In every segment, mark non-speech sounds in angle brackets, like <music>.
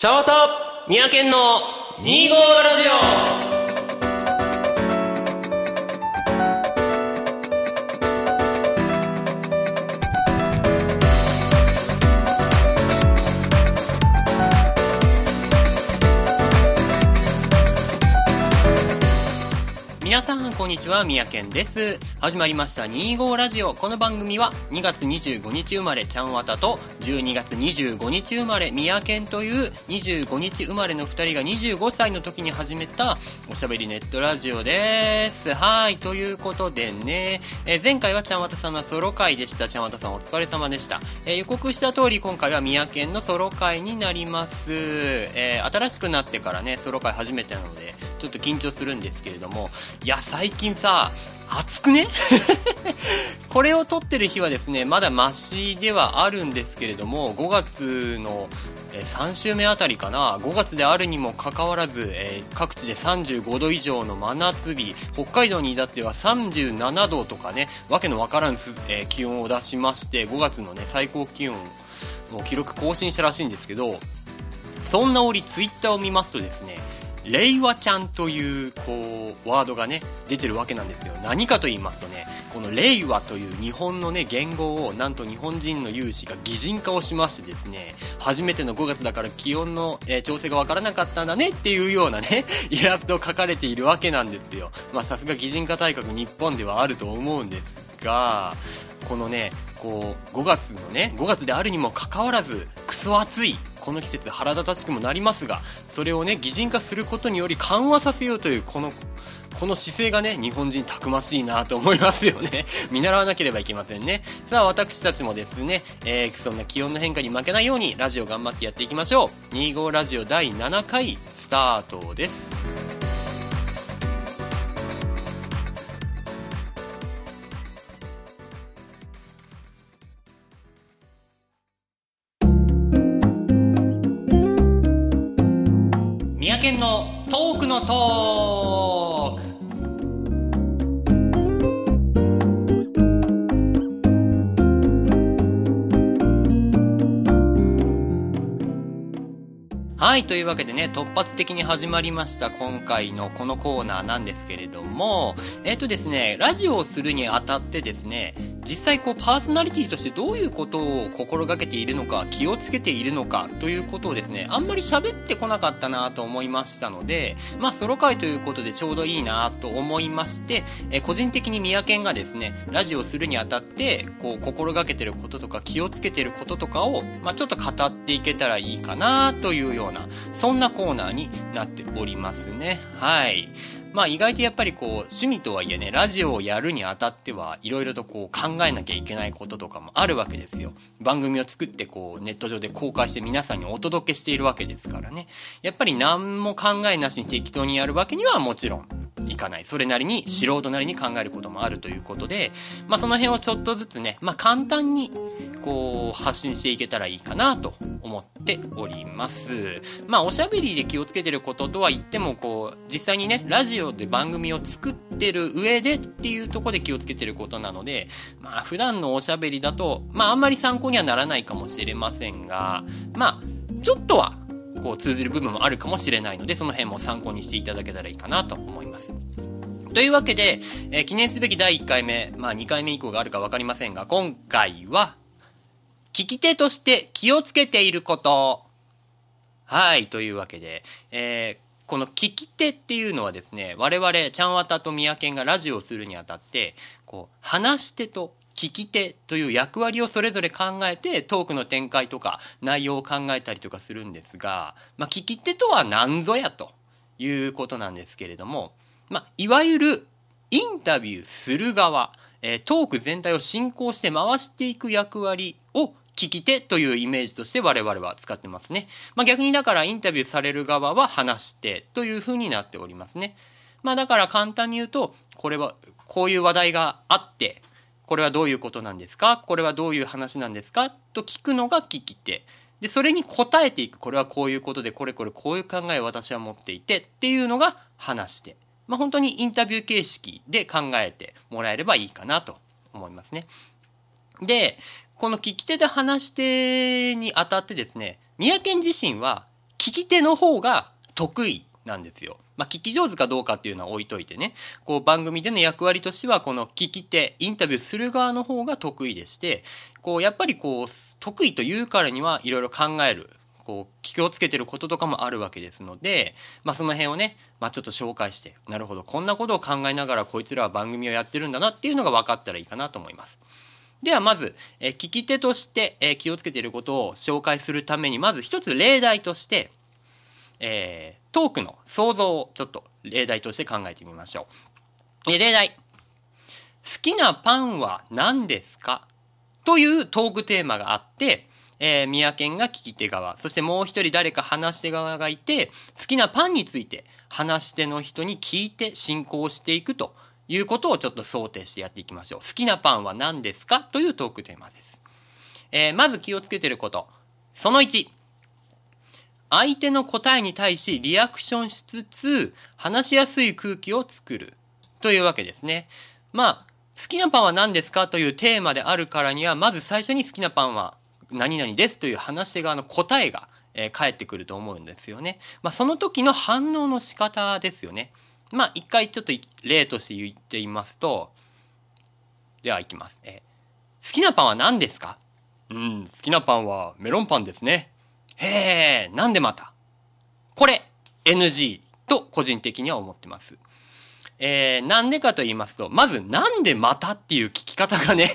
茶わた三宅の2号ラジオ。さんこんにちは。三宅県です。始まりました2号ラジオ。この番組は2月25日生まれちゃんわたと12月25日生まれ三宅県という25日生まれの2人が25歳の時に始めたおしゃべりネットラジオです。はいということでね、えー前回はちゃんわたさんのソロ回でした。ちゃんわたさんお疲れ様でした、えー予告した通り今回は三宅県のソロ回になります、えー新しくなってからねソロ回初めてなのでちょっと緊張するんですけれども。いや最近さ暑くね？<laughs> これを撮ってる日はですねまだマシではあるんですけれども5月の3週目あたりかな。5月であるにもかかわらず、えー各地で35度以上の真夏日。北海道に至っては37度とかねわけのわからん、えー気温を出しまして5月のね最高気温を記録更新したらしいんですけどそんな折ツイッターを見ますとですね令和ちゃんというこうワードがね出てるわけなんですよ何かと言いますとねこの令和という日本のね言語をなんと日本人の有志が擬人化をしましてですね初めての5月だから気温の、えー調整がわからなかったんだねっていうようなね <laughs> イラストを描かれているわけなんですよ。まさすが擬人化大国日本ではあると思うんですがこのねこう5月のね5月であるにもかかわらずクソ暑いこの季節腹立たしくもなりますがそれをね擬人化することにより緩和させようというこのこの姿勢がね日本人たくましいなと思いますよね。<laughs> 見習わなければいけませんね。さあ私たちもですね、えーそんな気温の変化に負けないようにラジオ頑張ってやっていきましょう。25ラジオ第7回スタートです。はい、というわけでね、突発的に始まりました今回のこのコーナーなんですけれども、えっ、とですね、ラジオをするにあたってですね、実際こうパーソナリティとしてどういうことを心がけているのか、気をつけているのかということをですね、あんまり喋ってこなかったなと思いましたので、まあソロ回ということでちょうどいいなと思いまして、え個人的に宮健がですね、ラジオするにあたって、こう心がけてることとか気をつけてることとかを、まあちょっと語っていけたらいいかなというような、そんなコーナーになっておりますね。はい。まあ意外とやっぱりこう趣味とはいえね、ラジオをやるにあたってはいろいろとこう考えなきゃいけないこととかもあるわけですよ。番組を作ってこうネット上で公開して皆さんにお届けしているわけですからね。やっぱり何も考えなしに適当にやるわけにはもちろんいかない。それなりに素人なりに考えることもあるということで、まあその辺をちょっとずつね、まあ簡単にこう発信していけたらいいかなと思ってております。まあおしゃべりで気をつけてることとは言ってもこう実際にねラジオで番組を作ってる上でっていうところで気をつけてることなのでまあ普段のおしゃべりだとまああんまり参考にはならないかもしれませんがまあちょっとはこう通ずる部分もあるかもしれないのでその辺も参考にしていただけたらいいかなと思います。というわけで、えー記念すべき第1回目、まあ2回目以降があるかわかりませんが、今回は、聞き手として気をつけていること。はい、というわけで、えーこの聞き手っていうのはですね、我々、ちゃんわたとみやけんがラジオをするにあたって、こう、話し手と聞き手という役割をそれぞれ考えて、トークの展開とか内容を考えたりとかするんですが、まあ、聞き手とは何ぞやということなんですけれども、まあ、いわゆるインタビューする側、えートーク全体を進行して回していく役割を聞き手というイメージとして我々は使ってますね。まあ、逆にだからインタビューされる側は話し手というふうになっておりますね。まあだから簡単に言うと、これはこういう話題があって、これはどういうことなんですか？これはどういう話なんですか？と聞くのが聞き手。で、それに答えていく。これはこういうことで、これこれこういう考えを私は持っていてっていうのが話し手。まあ本当にインタビュー形式で考えてもらえればいいかなと思いますね。で、この聞き手で話し手にあたってですね、宮健自身は聞き手の方が得意なんですよ。まあ、聞き上手かどうかっていうのは置いといてね、こう番組での役割としては、この聞き手、インタビューする側の方が得意でして、こう、やっぱりこう、得意というからにはいろいろ考える。こう、気をつけてることとかもあるわけですので、まあ、その辺をね、まあ、ちょっと紹介して、なるほど、こんなことを考えながらこいつらは番組をやってるんだなっていうのが分かったらいいかなと思います。ではまず、え聞き手として、え気をつけていることを紹介するために、まず一つ例題として、えー、トークの想像をちょっと例題として考えてみましょう。え例題。好きなパンは何ですか？というトークテーマがあって、えー、宮県が聞き手側、そしてもう一人誰か話し手側がいて、好きなパンについて話し手の人に聞いて進行していくということをちょっと想定してやっていきましょう。好きなパンは何ですかというトークテーマです。えー、まず気をつけてること。その1。相手の答えに対しリアクションしつつ、話しやすい空気を作る。というわけですね。まあ、好きなパンは何ですかというテーマであるからには、まず最初に好きなパンは何々ですという話し側の答えが、えー、返ってくると思うんですよね。まあ、その時の反応の仕方ですよね。まあ、一回ちょっと例として言ってみますと、では行きます。え、好きなパンは何ですか？うん、好きなパンはメロンパンですね。へえ、なんでまた？これ、NG と個人的には思ってます。えー、なんでかと言いますと、まずなんでまたっていう聞き方がね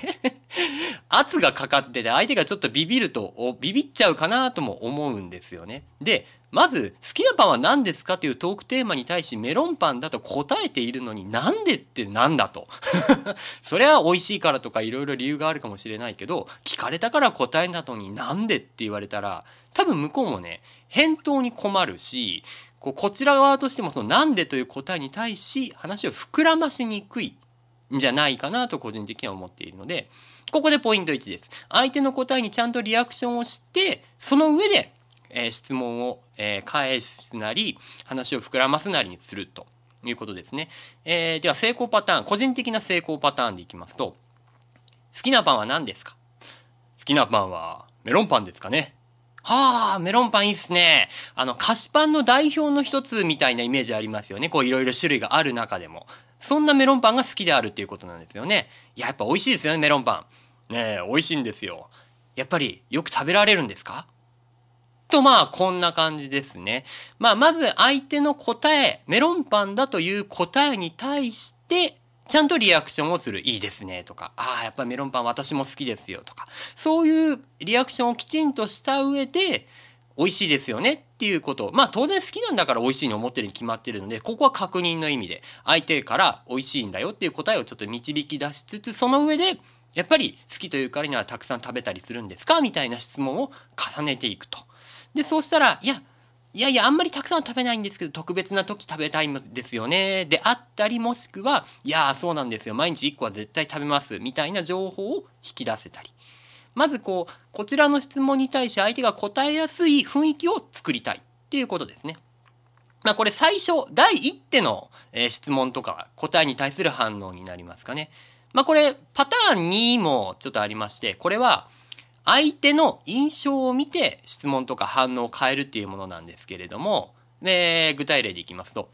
<laughs> 圧がかかってて相手がちょっとビビると、ビビっちゃうかなとも思うんですよね。で、まず、好きなパンは何ですかというトークテーマに対しメロンパンだと答えているのになんでってなんだと。<laughs> それは美味しいからとかいろいろ理由があるかもしれないけど、聞かれたから答えたのになんでって言われたら、多分向こうもね、返答に困るし、こうこちら側としてもそのなんでという答えに対し話を膨らましにくいんじゃないかなと個人的には思っているので、ここでポイント1です。相手の答えにちゃんとリアクションをして、その上で、えー、質問を、えー、返すなり、話を膨らますなりにするということですね。えー、では成功パターン、個人的な成功パターンでいきますと、好きなパンは何ですか？好きなパンはメロンパンですかねはあ、メロンパンいいっすね。あの、菓子パンの代表の一つみたいなイメージありますよね。こういろいろ種類がある中でも。そんなメロンパンが好きであるっていうことなんですよね。いや、やっぱ美味しいですよね、メロンパン。ねえ、美味しいんですよ。やっぱりよく食べられるんですか？とまあこんな感じですね。まあまず相手の答え、メロンパンだという答えに対して、ちゃんとリアクションをする。いいですね。とか、ああ、やっぱメロンパン私も好きですよ。とか、そういうリアクションをきちんとした上で、美味しいですよねっていうこと。まあ当然好きなんだから美味しいに思ってるに決まってるので、ここは確認の意味で、相手から美味しいんだよっていう答えをちょっと導き出しつつ、その上で、やっぱり好きというからにはたくさん食べたりするんですか？みたいな質問を重ねていくと。で、そうしたら、いや、いやいや、あんまりたくさん食べないんですけど、特別な時食べたいんですよね。であったり、もしくは、いや、そうなんですよ。毎日1個は絶対食べます。みたいな情報を引き出せたり。まずこう、こちらの質問に対して相手が答えやすい雰囲気を作りたいっていうことですね。まあこれ最初、第一手の、質問とか答えに対する反応になりますかね。まあこれパターン2もちょっとありまして、これは相手の印象を見て質問とか反応を変えるっていうものなんですけれども、え、具体例でいきますと、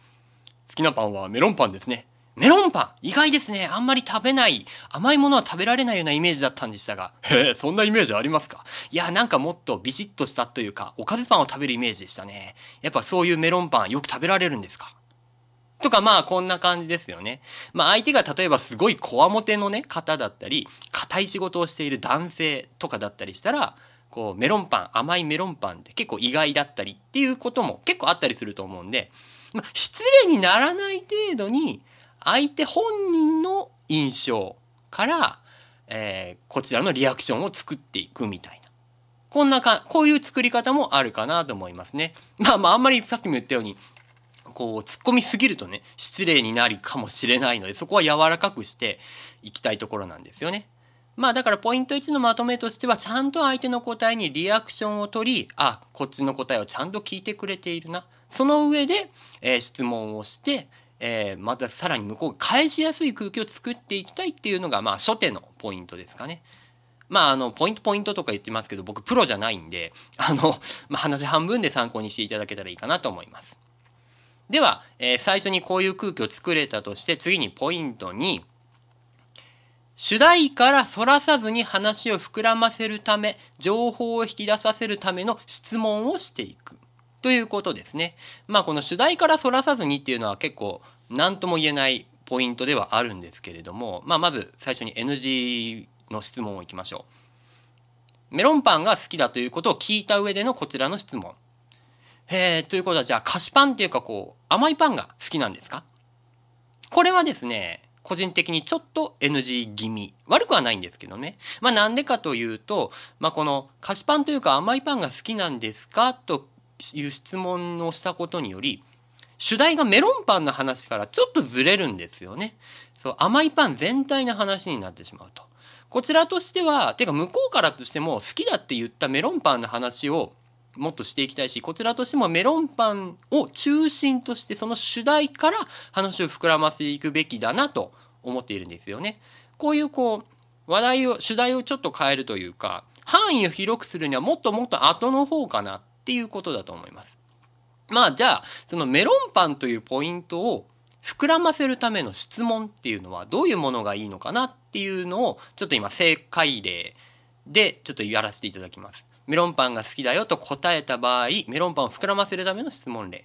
好きなパンはメロンパンですね。メロンパン意外ですね。あんまり食べない、甘いものは食べられないようなイメージだったんでしたが。へえ、そんなイメージありますか？いや、なんかもっとビシッとしたというか、おかずパンを食べるイメージでしたね。やっぱそういうメロンパンよく食べられるんですか？とかまあこんな感じですよね。まあ相手が例えばすごいこわもてのね方だったり、硬い仕事をしている男性とかだったりしたら、こうメロンパン、甘いメロンパンって結構意外だったりっていうことも結構あったりすると思うんで、まあ、失礼にならない程度に相手本人の印象から、えー、こちらのリアクションを作っていくみたいな。こんなか、こういう作り方もあるかなと思いますね。まあまああんまりさっきも言ったように、こう突っ込みすぎるとね失礼になるかもしれないのでそこは柔らかくしていきたいところなんですよね。まあだからポイント1のまとめとしてはちゃんと相手の答えにリアクションを取りあこっちの答えをちゃんと聞いてくれているなその上で、えー、質問をして、えー、またさらに向こうが返しやすい空気を作っていきたいっていうのがまあ初手のポイントですかね。まあ、あの、ポイントポイントとか言ってますけど、僕プロじゃないんで、あの、まあ、話半分で参考にしていただけたらいいかなと思います。では、えー、最初にこういう空気を作れたとして、次にポイントに、主題から反らさずに話を膨らませるため、情報を引き出させるための質問をしていく。ということですね。まあこの主題から反らさずにっていうのは結構何とも言えないポイントではあるんですけれども、まあまず最初に NG の質問をいきましょう。メロンパンが好きだということを聞いた上でのこちらの質問。え、ということはじゃあ菓子パンっていうかこう甘いパンが好きなんですか？これはですね、個人的にちょっと NG 気味。悪くはないんですけどね。まあなんでかというと、まあこの菓子パンというか甘いパンが好きなんですか？という質問をしたことにより、主題がメロンパンの話からちょっとずれるんですよね。そう、甘いパン全体の話になってしまうと。こちらとしては、てか向こうからとしても好きだって言ったメロンパンの話をもっとしていきたいし、こちらとしてもメロンパンを中心としてその主題から話を膨らませていくべきだなと思っているんですよね。こういうこう、話題を、主題をちょっと変えるというか、範囲を広くするにはもっともっと後の方かなっていうことだと思います。まあじゃあ、そのメロンパンというポイントを膨らませるための質問っていうのはどういうものがいいのかなっていうのをちょっと今正解例でちょっとやらせていただきます。メロンパンが好きだよと答えた場合、メロンパンを膨らませるための質問例。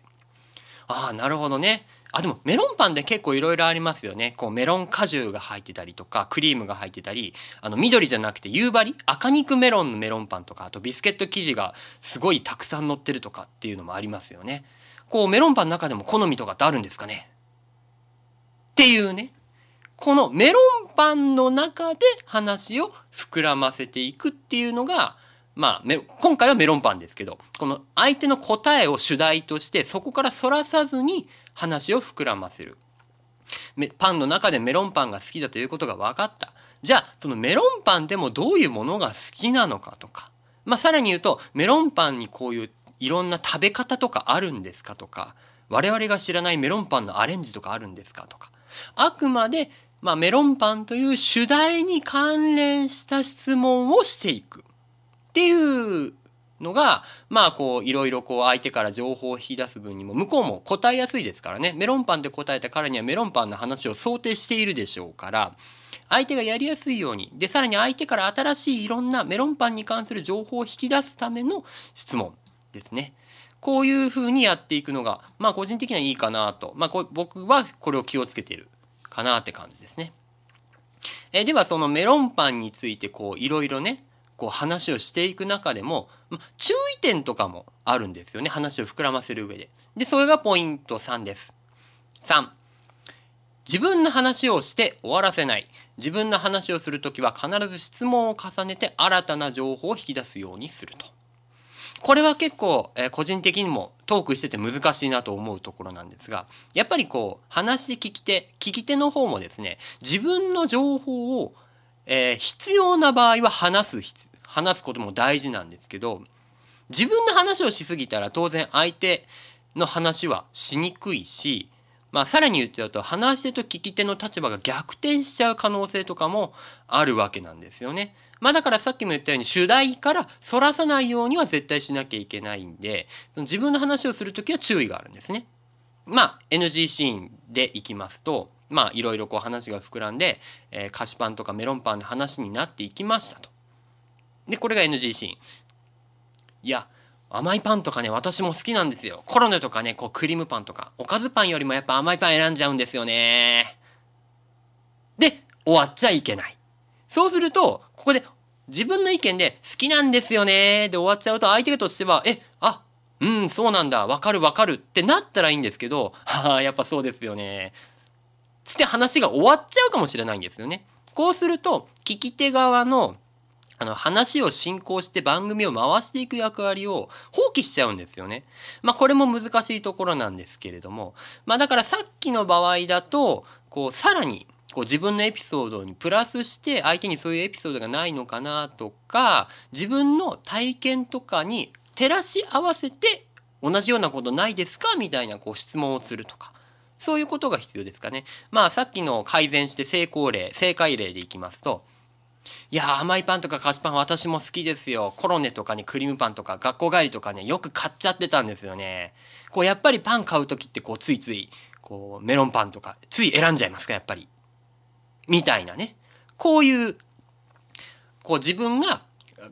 ああ、なるほどね。あ、でもメロンパンで結構いろいろありますよね。こうメロン果汁が入ってたりとか、クリームが入ってたり、あの緑じゃなくて夕張？赤肉メロンのメロンパンとか、あとビスケット生地がすごいたくさん乗ってるとかっていうのもありますよね。こうメロンパンの中でも好みとかってあるんですかね？っていうね。このメロンパンの中で話を膨らませていくっていうのが、まあ、今回はメロンパンですけど、この相手の答えを主題として、そこから反らさずに話を膨らませる。パンの中でメロンパンが好きだということが分かった。じゃあ、そのメロンパンでもどういうものが好きなのかとか、まあ、さらに言うと、メロンパンにこういういろんな食べ方とかあるんですかとか、我々が知らないメロンパンのアレンジとかあるんですかとか、あくまで、まあ、メロンパンという主題に関連した質問をしていく。っていうのが、まあこういろいろこう相手から情報を引き出す分にも向こうも答えやすいですからね。メロンパンで答えたからにはメロンパンの話を想定しているでしょうから、相手がやりやすいように、で、さらに相手から新しいいろんなメロンパンに関する情報を引き出すための質問ですね。こういうふうにやっていくのが、まあ個人的にはいいかなと。まあ僕はこれを気をつけてるかなって感じですね。えではそのメロンパンについてこういろいろね、こう話をしていく中でも、ま、注意点とかもあるんですよね。話を膨らませる上で。で、それがポイント3です。3。自分の話をして終わらせない。自分の話をするときは必ず質問を重ねて新たな情報を引き出すようにすると。これは結構、えー、個人的にもトークしてて難しいなと思うところなんですが、やっぱりこう、話聞き手、聞き手の方もですね、自分の情報をえー、必要な場合は話す、話すことも大事なんですけど、自分の話をしすぎたら当然相手の話はしにくいし、まあさらに言っちゃうと話し手と聞き手の立場が逆転しちゃう可能性とかもあるわけなんですよね。まあだからさっきも言ったように主題から反らさないようには絶対しなきゃいけないんで、その自分の話をするときは注意があるんですね。まあ NG シーンでいきますと、まあいろいろこう話が膨らんで、えー、菓子パンとかメロンパンの話になっていきましたと。で、これが NG シーン。いや、甘いパンとかね、私も好きなんですよ。コロネとかね、こうクリームパンとか、おかずパンよりもやっぱ甘いパン選んじゃうんですよね。で、終わっちゃいけない。そうすると、ここで自分の意見で好きなんですよねで終わっちゃうと相手としては、え、あ、うん、そうなんだ、わかるわかるってなったらいいんですけど、はあ、やっぱそうですよね。つって話が終わっちゃうかもしれないんですよね。こうすると、聞き手側の、あの、話を進行して番組を回していく役割を放棄しちゃうんですよね。まあ、これも難しいところなんですけれども。まあ、だからさっきの場合だと、こう、さらに、こう自分のエピソードにプラスして相手にそういうエピソードがないのかなとか、自分の体験とかに照らし合わせて同じようなことないですか？みたいなこう質問をするとか。そういうことが必要ですかね。まあさっきの改善して成功例、正解例でいきますと、いや甘いパンとか菓子パン私も好きですよ。コロネとかね、クリームパンとか学校帰りとかね、よく買っちゃってたんですよね。こう、やっぱりパン買う時ってこう、ついつい、こう、メロンパンとか、つい選んじゃいますか、やっぱり。みたいなね。こういう、こう自分が、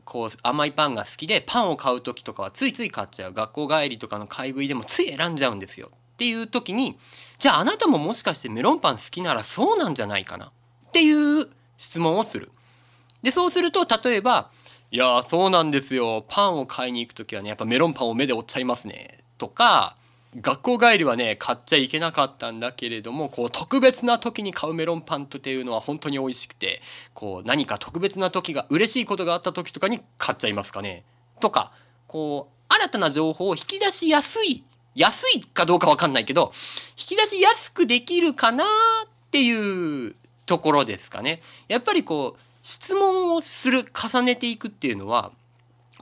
こう甘いパンが好きでパンを買う時とかはついつい買っちゃう学校帰りとかの買い食いでもつい選んじゃうんですよっていう時にじゃああなたももしかしてメロンパン好きならそうなんじゃないかなっていう質問をする。で、そうすると、例えば、いやそうなんですよ。パンを買いに行く時はね、やっぱメロンパンを目で追っちゃいますね。とか、学校帰りはね、買っちゃいけなかったんだけれども、こう、特別な時に買うメロンパンっていうのは本当に美味しくて、こう、何か特別な時が、嬉しいことがあった時とかに買っちゃいますかね。とか、こう、新たな情報を引き出しやすい、安いかどうかわかんないけど、引き出しやすくできるかなっていうところですかね。やっぱりこう、質問をする、重ねていくっていうのは、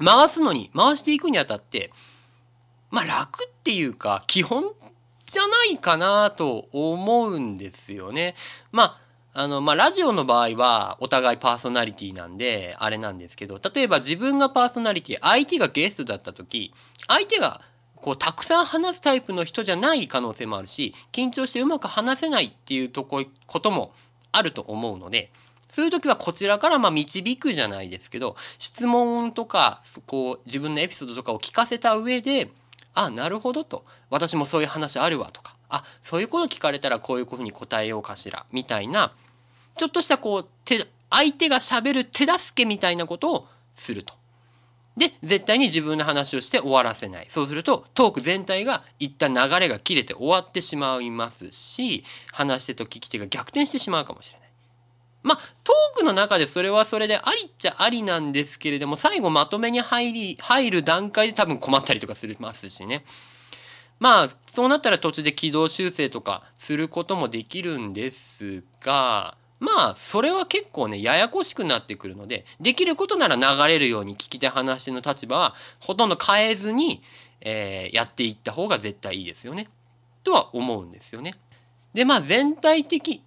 回すのに、回していくにあたって、まあ楽っていうか、基本じゃないかなと思うんですよね。まあ、あの、まあ、ラジオの場合は、お互いパーソナリティなんで、あれなんですけど、例えば自分がパーソナリティ、相手がゲストだった時、相手が、こう、たくさん話すタイプの人じゃない可能性もあるし、緊張してうまく話せないっていうとこ、こともあると思うので、そういう時はこちらからま導くじゃないですけど、質問とか、こう、自分のエピソードとかを聞かせた上で、あ、なるほどと。私もそういう話あるわとか。あ、そういうこと聞かれたらこういうふうに答えようかしら。みたいな、ちょっとしたこう、手、相手が喋る手助けみたいなことをすると。で、絶対に自分の話をして終わらせない。そうすると、トーク全体が一旦流れが切れて終わってしまいますし、話し手と聞き手が逆転してしまうかもしれない。の中でそれはそれでありっちゃありなんですけれども、最後まとめに入り、入る段階で多分困ったりとかするますしね。まあ、そうなったら途中で軌道修正とかすることもできるんですが、まあ、それは結構ね、ややこしくなってくるので、できることなら流れるように聞き手話の立場はほとんど変えずに、えー、やっていった方が絶対いいですよね。とは思うんですよね。で、まあ全体的、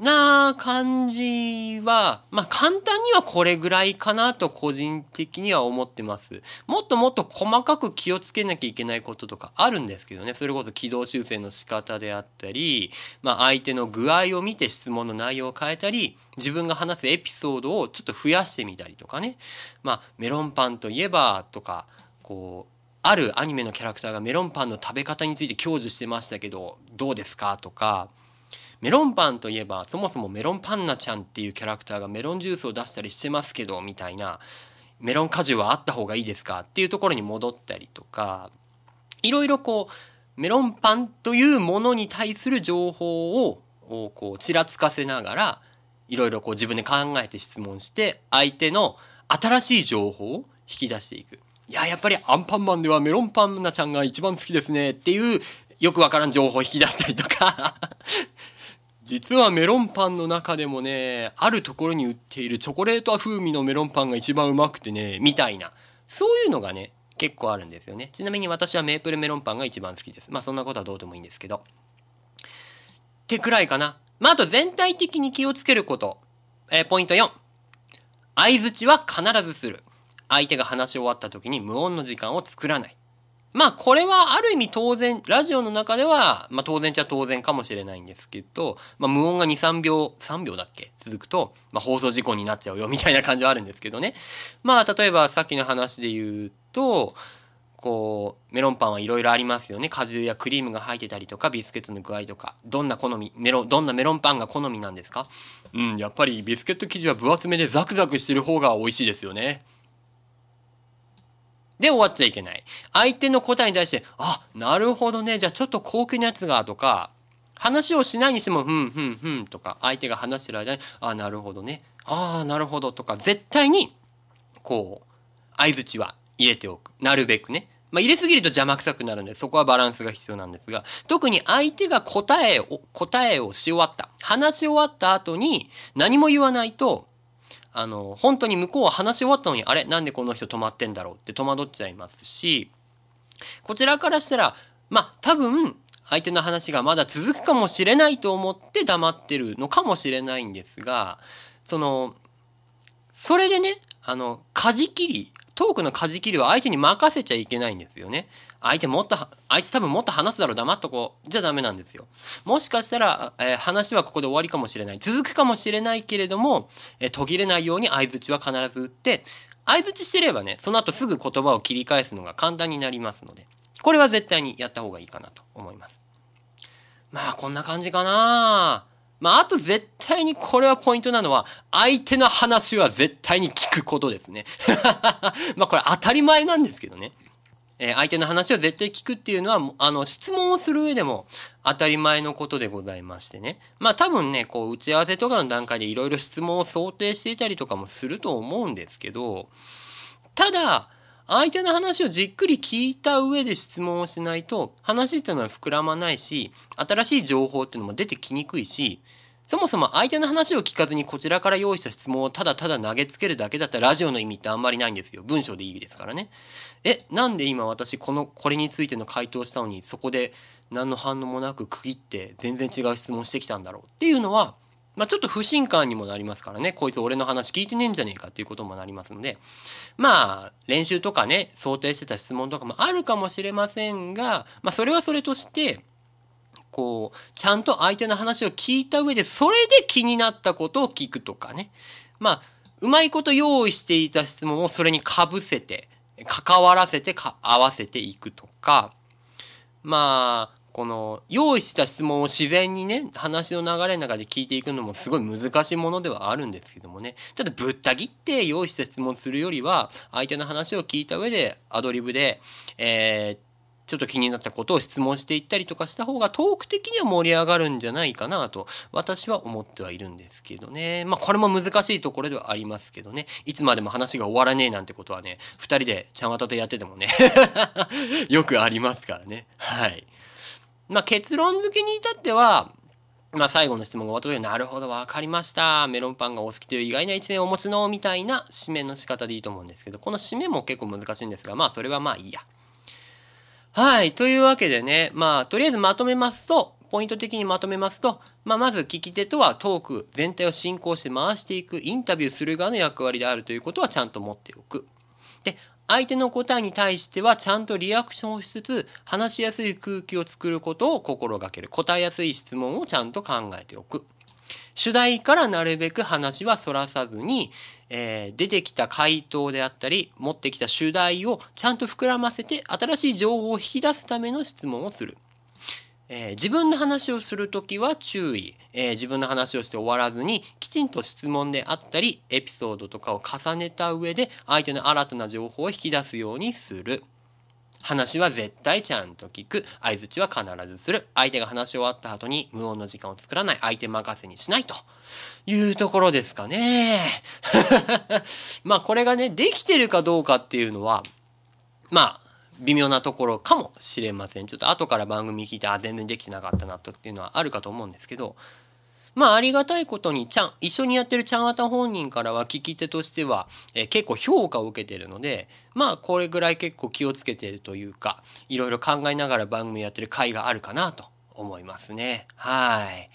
な感じは、まあ簡単にはこれぐらいかなと個人的には思ってます。もっともっと細かく気をつけなきゃいけないこととかあるんですけどね。それこそ軌道修正の仕方であったり、まあ相手の具合を見て質問の内容を変えたり、自分が話すエピソードをちょっと増やしてみたりとかね。まあメロンパンといえばとか、こう、あるアニメのキャラクターがメロンパンの食べ方について享受してましたけど、どうですかとか、メロンパンといえばそもそもメロンパンナちゃんっていうキャラクターがメロンジュースを出したりしてますけどみたいなメロン果汁はあった方がいいですかっていうところに戻ったりとかいろいろこうメロンパンというものに対する情報をこうちらつかせながらいろいろこう自分で考えて質問して相手の新しい情報を引き出していく。いや、やっぱりアンパンマンではメロンパンナちゃんが一番好きですねっていうよくわからん情報を引き出したりとか実はメロンパンの中でもね、あるところに売っているチョコレート風味のメロンパンが一番うまくてね、みたいな。そういうのがね、結構あるんですよね。ちなみに私はメープルメロンパンが一番好きです。まあそんなことはどうでもいいんですけど。ってくらいかな。まああと全体的に気をつけること。えー、ポイント4。相づちは必ずする。相手が話し終わった時に無音の時間を作らない。まあこれはある意味当然、ラジオの中では、まあ当然ちゃ当然かもしれないんですけど、まあ無音が2、3秒、3秒だっけ？続くと、まあ放送事故になっちゃうよみたいな感じはあるんですけどね。まあ例えばさっきの話で言うと、こう、メロンパンはいろいろありますよね。果汁やクリームが入ってたりとか、ビスケットの具合とか。どんな好み、メロン、どんなメロンパンが好みなんですか？うん、やっぱりビスケット生地は分厚めでザクザクしてる方が美味しいですよね。で終わっちゃいけない。相手の答えに対して、あ、なるほどね。じゃあちょっと高級なやつが、とか、話をしないにしても、ふんふんふんとか、相手が話してる間に、あ、なるほどね。ああ、なるほどとか、絶対に、こう、相づちは入れておく。なるべくね。まあ、入れすぎると邪魔くさくなるんで、そこはバランスが必要なんですが、特に相手が答えを、答えをし終わった。話し終わった後に何も言わないと、あの、本当に向こうは話し終わったのに、あれ？なんでこの人止まってんだろうって戸惑っちゃいますし、こちらからしたら、まあ、多分、相手の話がまだ続くかもしれないと思って黙ってるのかもしれないんですが、その、それでね、あの、舵切り、トークの舵切りは相手に任せちゃいけないんですよね。相手もっと、あいつ多分もっと話すだろう、黙っとこう。じゃダメなんですよ。もしかしたら、えー、話はここで終わりかもしれない。続くかもしれないけれども、えー、途切れないように相槌は必ず打って、相槌してればね、その後すぐ言葉を切り返すのが簡単になりますので、これは絶対にやった方がいいかなと思います。まあ、こんな感じかなまあ、あと絶対にこれはポイントなのは、相手の話は絶対に聞くことですね。<laughs> まあ、これ当たり前なんですけどね。えー、相手の話を絶対聞くっていうのは、あの、質問をする上でも当たり前のことでございましてね。まあ多分ね、こう、打ち合わせとかの段階でいろいろ質問を想定していたりとかもすると思うんですけど、ただ、相手の話をじっくり聞いた上で質問をしないと、話っていうのは膨らまないし、新しい情報っていうのも出てきにくいし、そもそも相手の話を聞かずにこちらから用意した質問をただただ投げつけるだけだったらラジオの意味ってあんまりないんですよ。文章でいいですからね。え、なんで今私この、これについての回答したのにそこで何の反応もなく区切って全然違う質問してきたんだろうっていうのは、まあちょっと不信感にもなりますからね。こいつ俺の話聞いてねえんじゃねえかっていうこともなりますので、まあ練習とかね、想定してた質問とかもあるかもしれませんが、まあそれはそれとして、こう、ちゃんと相手の話を聞いた上で、それで気になったことを聞くとかね。まあ、うまいこと用意していた質問をそれにかぶせて、関わらせて合わせていくとか、まあ、この用意した質問を自然にね、話の流れの中で聞いていくのもすごい難しいものではあるんですけどもね。ただぶった切って用意した質問するよりは、相手の話を聞いた上でアドリブで、えー、ちょっと気になったことを質問していったりとかした方がトーク的には盛り上がるんじゃないかなと私は思ってはいるんですけどね。まあこれも難しいところではありますけどね。いつまでも話が終わらねえなんてことはね、二人でちゃんわたとやっててもね <laughs> よくありますからね。はい。まあ結論付けに至っては、まあ最後の質問が終わった時になるほどわかりました。メロンパンがお好きという意外な一面をお持ちのみたいな締めの仕方でいいと思うんですけど、この締めも結構難しいんですが、まあそれはまあいいや。はい。というわけでね、まあ、とりあえずまとめますと、ポイント的にまとめますと、まあ、まず聞き手とはトーク全体を進行して回していく、インタビューする側の役割であるということはちゃんと持っておく。で、相手の答えに対してはちゃんとリアクションをしつつ、話しやすい空気を作ることを心がける。答えやすい質問をちゃんと考えておく。主題からなるべく話はそらさずに、えー、出てきた回答であったり、持ってきた主題をちゃんと膨らませて、新しい情報を引き出すための質問をする。えー、自分の話をする時は注意、えー、自分の話をして終わらずに、きちんと質問であったり、エピソードとかを重ねた上で、相手の新たな情報を引き出すようにする。話は絶対ちゃんと聞く。相づちは必ずする。相手が話し終わった後に無音の時間を作らない。相手任せにしないというところですかね。<laughs> まあこれがね、できてるかどうかっていうのは、まあ、微妙なところかもしれません。ちょっと後から番組聞いて、あ、全然できてなかったなとっていうのはあるかと思うんですけど、まあ、ありがたいことに、ちゃん、一緒にやってるちゃんわた本人からは聞き手としては、えー、結構評価を受けてるので、まあ、これぐらい結構気をつけてるというか、いろいろ考えながら番組やってる回があるかなと思いますね。はい。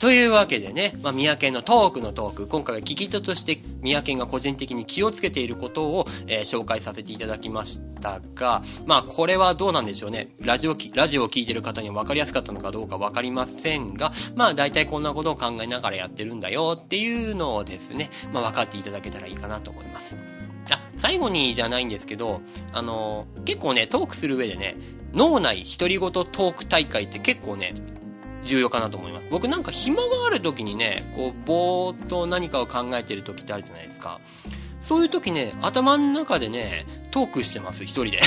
というわけでね、まあ、三宅のトークのトーク、今回は聞き手として三宅が個人的に気をつけていることを、えー、紹介させていただきましたが、まあ、これはどうなんでしょうね。ラジオ、ラジオを聞いてる方には分かりやすかったのかどうか分かりませんが、まあ、大体こんなことを考えながらやってるんだよっていうのをですね、まあ、分かっていただけたらいいかなと思います。あ、最後にじゃないんですけど、あの結構ね、トークする上でね、脳内独り言トーク大会って結構ね、重要かなと思います。僕なんか暇がある時にね、こう、ぼーっと何かを考えてる時ってあるじゃないですか。そういう時ね、頭の中でね、トークしてます、一人で。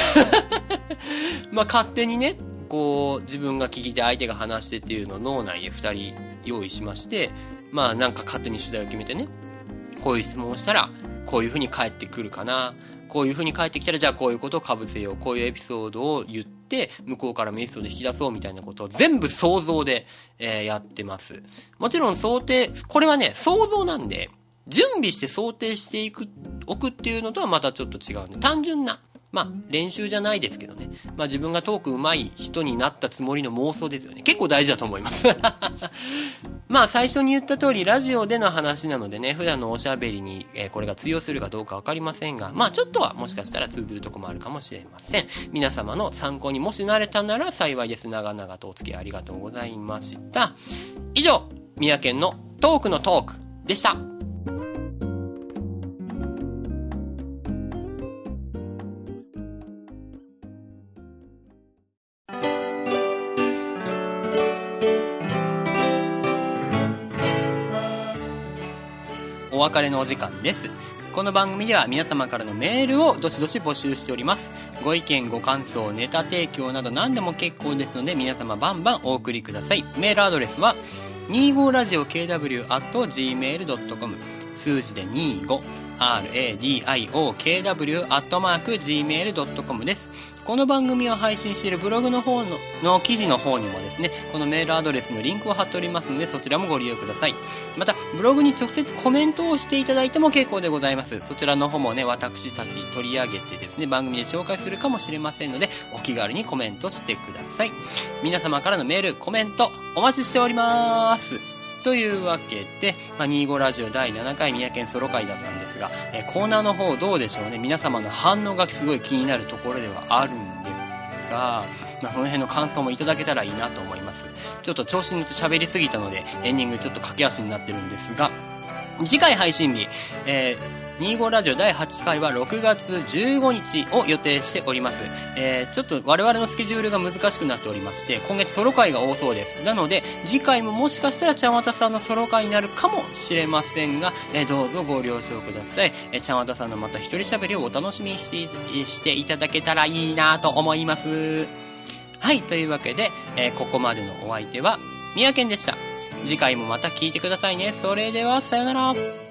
<laughs> まあ、勝手にね、こう、自分が聞いて相手が話してっていうのを脳内で二人用意しまして、まあ、なんか勝手に主題を決めてね、こういう質問をしたら、こういう風に返ってくるかな。こういう風に返ってきたら、じゃあこういうことを被せよう。こういうエピソードを言って、向こうからメッセージで引き出そうみたいなことを全部想像で、えー、やってます。もちろん想定、これはね、想像なんで、準備して想定していく、おくっていうのとはまたちょっと違うんで、単純な、まあ、練習じゃないですけどね。まあ自分がトーク上手い人になったつもりの妄想ですよね。結構大事だと思います。<laughs> まあ最初に言った通りラジオでの話なのでね、普段のおしゃべりに、えー、これが通用するかどうかわかりませんが、まあちょっとはもしかしたら通ずるとこもあるかもしれません。皆様の参考にもしなれたなら幸いです。長々とお付き合いありがとうございました。以上、三宅県のトークのトークでした。別れのお時間です。この番組では皆様からのメールをどしどし募集しております。ご意見、ご感想、ネタ提供など何でも結構ですので皆様バンバンお送りください。メールアドレスは 25radiokw.gmail.com 数字で25 radiokw.gmail.com です。この番組を配信しているブログの方のの記事の方にもですね、このメールアドレスのリンクを貼っておりますので、そちらもご利用ください。また、ブログに直接コメントをしていただいても結構でございます。そちらの方もね、私たち取り上げてですね、番組で紹介するかもしれませんので、お気軽にコメントしてください。皆様からのメール、コメント、お待ちしております。というわけで、まあ、25ラジオ第7回三宅県ソロ会だったんですが、えー、コーナーの方どうでしょうね。皆様の反応がすごい気になるところではあるんですが、まあ、その辺の感想もいただけたらいいなと思います。ちょっと調子に乗って喋りすぎたので、エンディングちょっと駆け足になってるんですが、次回配信日、えー25ラジオ第8回は6月15日を予定しております。えー、ちょっと我々のスケジュールが難しくなっておりまして、今月ソロ回が多そうです。なので、次回ももしかしたらちゃんわたさんのソロ回になるかもしれませんが、えー、どうぞご了承ください。えー、ちゃんわたさんのまた一人喋りをお楽しみにしてしていただけたらいいなと思います。はい、というわけで、えー、ここまでのお相手は、宮健でした。次回もまた聞いてくださいね。それでは、さよなら。